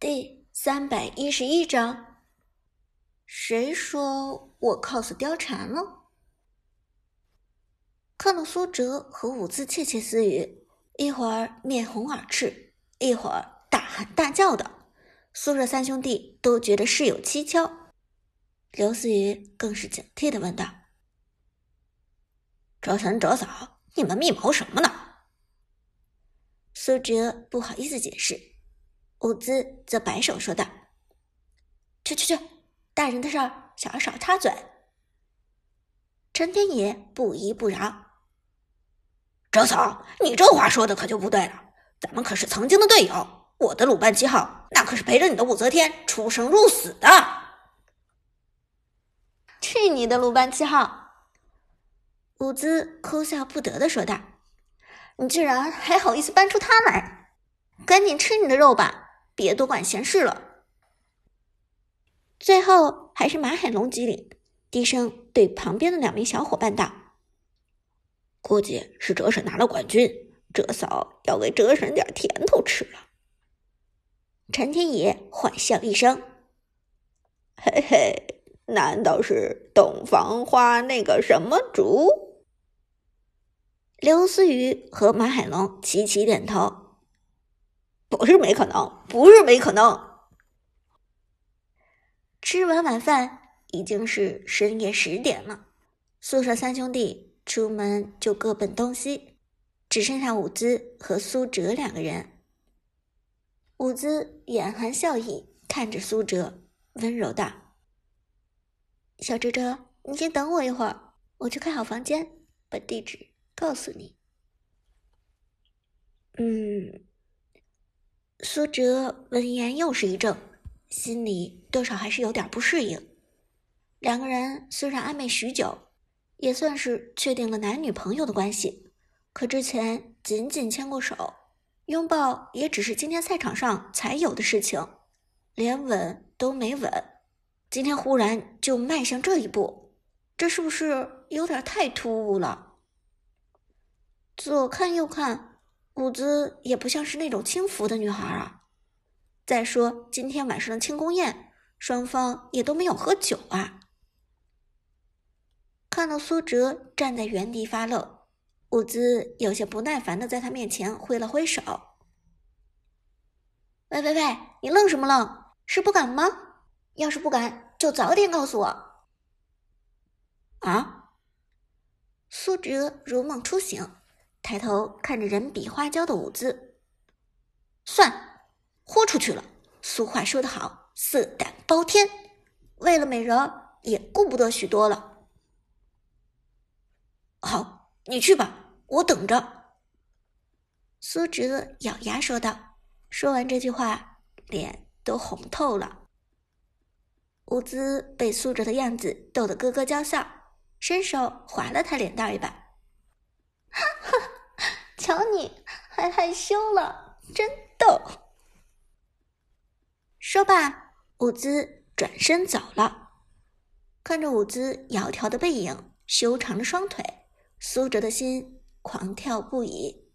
第三百一十一章，谁说我 cos 貂蝉了？看到苏哲和伍兹窃窃私语，一会儿面红耳赤，一会儿大喊大叫的，苏哲三兄弟都觉得事有蹊跷。刘思雨更是警惕的问道：“哲神、哲嫂，你们密谋什么呢？”苏哲不好意思解释。伍兹则摆手说道：“去去去，大人的事儿，小孩少插嘴。”陈天野不依不饶：“周嫂，你这话说的可就不对了，咱们可是曾经的队友，我的鲁班七号那可是陪着你的武则天出生入死的。”去你的鲁班七号！伍兹哭笑不得的说道：“你居然还好意思搬出他来，赶紧吃你的肉吧！”别多管闲事了。最后还是马海龙机灵，低声对旁边的两名小伙伴道：“估计是哲婶拿了冠军，哲嫂要给哲婶点甜头吃了。”陈天野坏笑一声：“嘿嘿，难道是洞房花那个什么竹？”刘思雨和马海龙齐齐点头。不是没可能，不是没可能。吃完晚饭已经是深夜十点了，宿舍三兄弟出门就各奔东西，只剩下伍兹和苏哲两个人。伍兹眼含笑意看着苏哲，温柔道：“小哲哲，你先等我一会儿，我去开好房间，把地址告诉你。”嗯。苏哲闻言又是一怔，心里多少还是有点不适应。两个人虽然暧昧许久，也算是确定了男女朋友的关系，可之前仅仅牵过手，拥抱也只是今天赛场上才有的事情，连吻都没吻。今天忽然就迈向这一步，这是不是有点太突兀了？左看右看。伍兹也不像是那种轻浮的女孩啊。再说今天晚上的庆功宴，双方也都没有喝酒啊。看到苏哲站在原地发愣，伍兹有些不耐烦的在他面前挥了挥手：“喂喂喂，你愣什么愣？是不敢吗？要是不敢，就早点告诉我。”啊！苏哲如梦初醒。抬头看着人比花娇的舞姿，算豁出去了。俗话说得好，色胆包天。为了美人，也顾不得许多了。好，你去吧，我等着。苏哲咬牙说道。说完这句话，脸都红透了。舞姿被苏哲的样子逗得咯咯娇笑，伸手划了他脸蛋一把。哈哈，瞧你还害羞了，真逗。说罢，伍兹转身走了。看着伍兹窈窕的背影，修长的双腿，苏哲的心狂跳不已。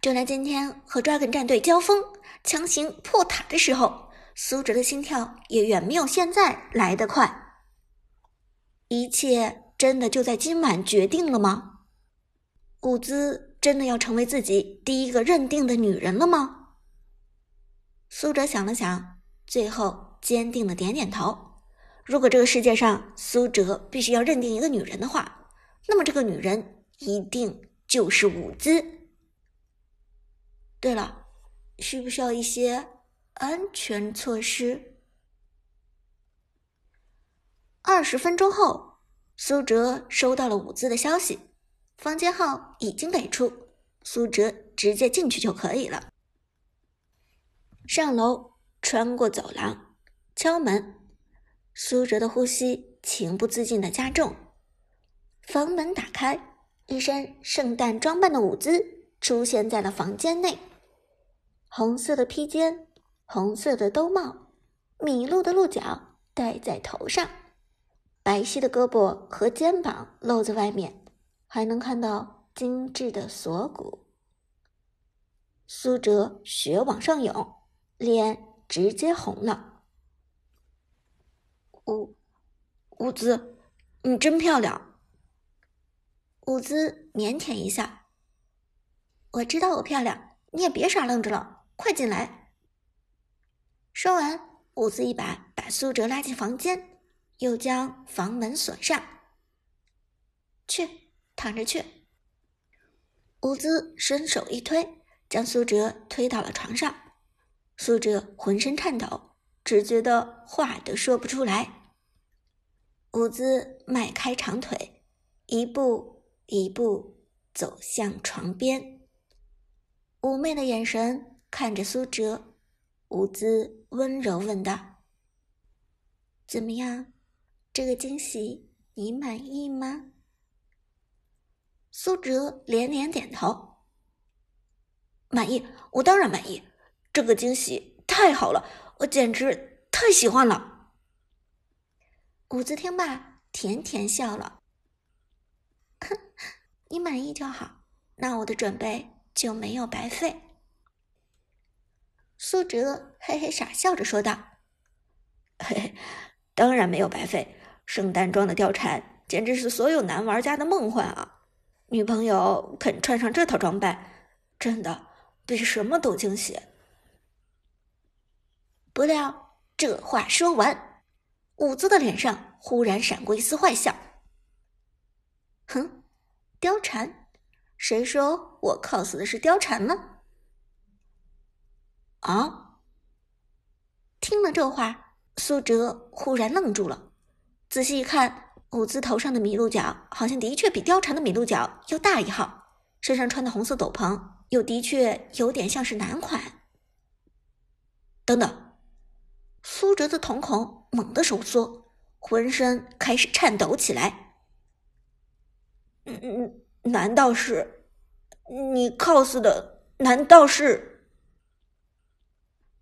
就连今天和 Dragon 战队交锋，强行破塔的时候，苏哲的心跳也远没有现在来得快。一切真的就在今晚决定了吗？伍兹真的要成为自己第一个认定的女人了吗？苏哲想了想，最后坚定的点点头。如果这个世界上苏哲必须要认定一个女人的话，那么这个女人一定就是伍兹。对了，需不需要一些安全措施？二十分钟后，苏哲收到了伍兹的消息。房间号已经给出，苏哲直接进去就可以了。上楼，穿过走廊，敲门。苏哲的呼吸情不自禁的加重。房门打开，一身圣诞装扮的舞姿出现在了房间内。红色的披肩，红色的兜帽，麋鹿的鹿角戴在头上，白皙的胳膊和肩膀露在外面。还能看到精致的锁骨。苏哲血往上涌，脸直接红了。舞舞姿，你真漂亮。舞姿腼腆一笑：“我知道我漂亮，你也别傻愣着了，快进来。”说完，舞姿一把把苏哲拉进房间，又将房门锁上。去，躺着去。伍兹伸手一推，将苏哲推到了床上。苏哲浑身颤抖，只觉得话都说不出来。伍兹迈开长腿，一步一步走向床边，妩媚的眼神看着苏哲。舞姿温柔问道：“怎么样，这个惊喜你满意吗？”苏哲连连点头：“满意，我当然满意。”这个惊喜太好了，我简直太喜欢了。谷子听罢，甜甜笑了：“哼，你满意就好，那我的准备就没有白费。”苏哲嘿嘿傻笑着说道：“嘿嘿，当然没有白费。圣诞装的貂蝉简直是所有男玩家的梦幻啊！女朋友肯穿上这套装扮，真的比什么都惊喜。”不料这话说完，伍兹的脸上忽然闪过一丝坏笑。哼，貂蝉？谁说我 cos 的是貂蝉呢？啊！听了这话，苏哲忽然愣住了。仔细一看，伍兹头上的麋鹿角好像的确比貂蝉的麋鹿角要大一号，身上穿的红色斗篷又的确有点像是男款。等等。苏哲的瞳孔猛地收缩，浑身开始颤抖起来。嗯嗯，难道是你 cos 的？难道是？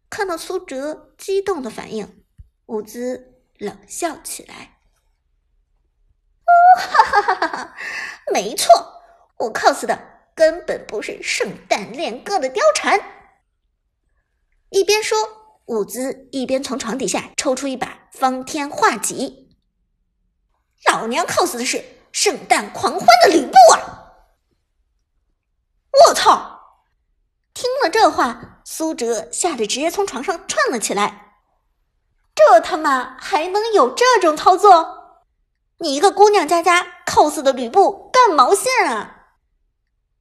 看到苏哲激动的反应，伍兹冷笑起来：“，哈哈哈哈哈！没错，我 cos 的根本不是圣诞恋歌的貂蝉。”一边说。伍兹一边从床底下抽出一把方天画戟，老娘 cos 的是圣诞狂欢的吕布啊！我操！听了这话，苏哲吓得直接从床上窜了起来。这他妈还能有这种操作？你一个姑娘家家 cos 的吕布干毛线啊！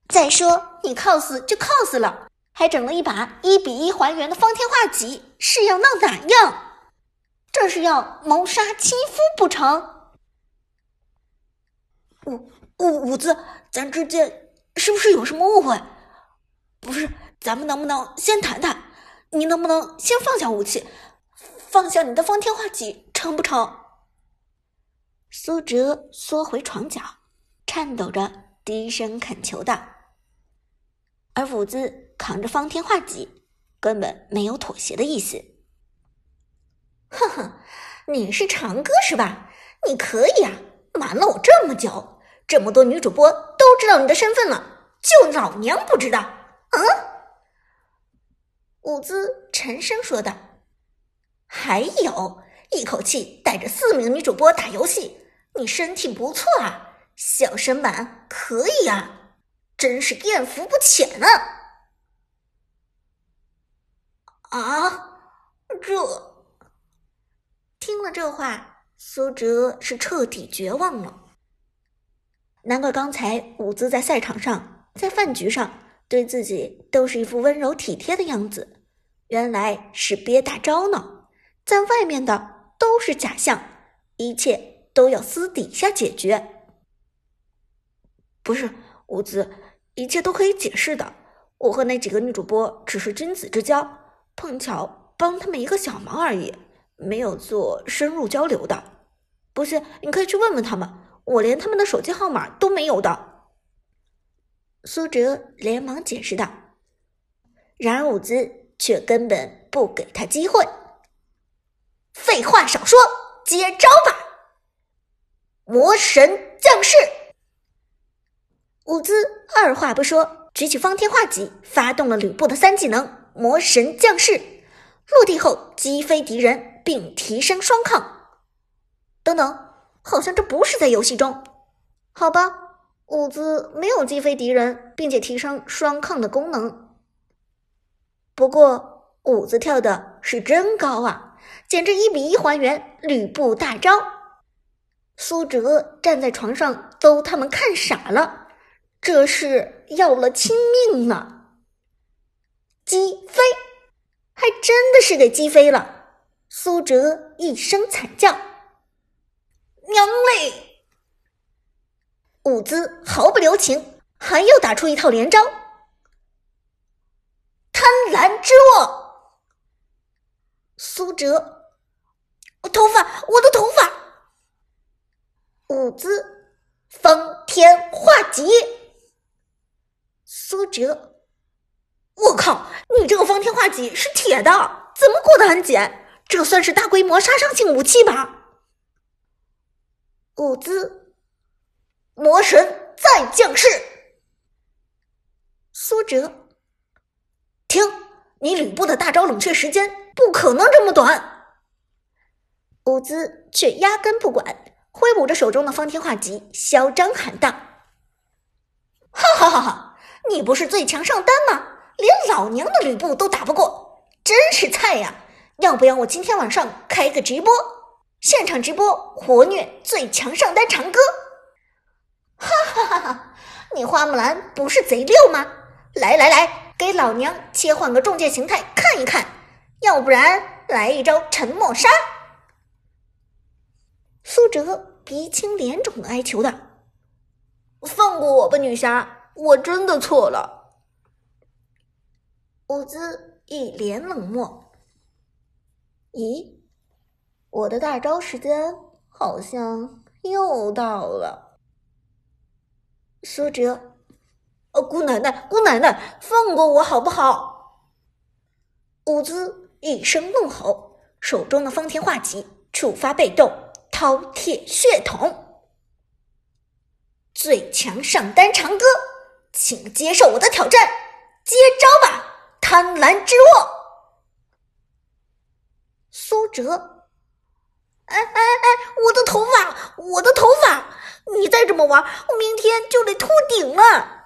再说你 cos 就 cos 了。还整了一把一比一还原的方天画戟，是要闹哪样？这是要谋杀亲夫不成？五五五子，咱之间是不是有什么误会？不是，咱们能不能先谈谈？你能不能先放下武器，放下你的方天画戟，成不成？苏哲缩回床角，颤抖着低声恳求道。而伍兹扛着方天画戟，根本没有妥协的意思。哼哼，你是长歌是吧？你可以啊，瞒了我这么久，这么多女主播都知道你的身份了，就老娘不知道？嗯？伍兹沉声说道。还有一口气带着四名女主播打游戏，你身体不错啊，小身板可以啊。真是艳福不浅啊！啊，这听了这话，苏哲是彻底绝望了。难怪刚才伍兹在赛场上、在饭局上对自己都是一副温柔体贴的样子，原来是憋大招呢。在外面的都是假象，一切都要私底下解决。不是伍兹。一切都可以解释的。我和那几个女主播只是君子之交，碰巧帮他们一个小忙而已，没有做深入交流的。不信，你可以去问问他们，我连他们的手机号码都没有的。苏哲连忙解释道。然而伍兹却根本不给他机会。废话少说，接招吧！魔神降世。伍兹二话不说，举起方天画戟，发动了吕布的三技能“魔神降世”。落地后击飞敌人并提升双抗。等等，好像这不是在游戏中。好吧，舞姿没有击飞敌人并且提升双抗的功能。不过舞姿跳的是真高啊，简直一比一还原吕布大招。苏哲站在床上都他们看傻了，这是要了亲命呢！击飞，还真的是给击飞了。苏哲一声惨叫：“娘嘞！”舞姿毫不留情，还要打出一套连招——贪婪之握。折，我，头发，我的头发！舞姿，方天画戟。苏哲，我靠！你这个方天画戟是铁的，怎么过得安检？这算是大规模杀伤性武器吧？舞姿，魔神再降世。苏哲，停！你吕布的大招冷却时间不可能这么短。伍兹却压根不管。挥舞着手中的方天画戟，嚣张喊道：“哈哈哈哈！你不是最强上单吗？连老娘的吕布都打不过，真是菜呀！要不要我今天晚上开个直播，现场直播活虐最强上单长歌？哈哈哈哈！你花木兰不是贼溜吗？来来来，给老娘切换个重剑形态看一看，要不然来一招沉默杀！”苏哲鼻青脸肿的哀求道：“放过我吧，女侠，我真的错了。”舞姿一脸冷漠。咦，我的大招时间好像又到了。苏哲，哦，姑奶奶，姑奶奶，放过我好不好？舞姿一声怒吼，手中的方天画戟触发被动。饕餮血统，最强上单长歌，请接受我的挑战，接招吧！贪婪之握，苏哲，哎哎哎，我的头发，我的头发！你再这么玩，我明天就得秃顶了。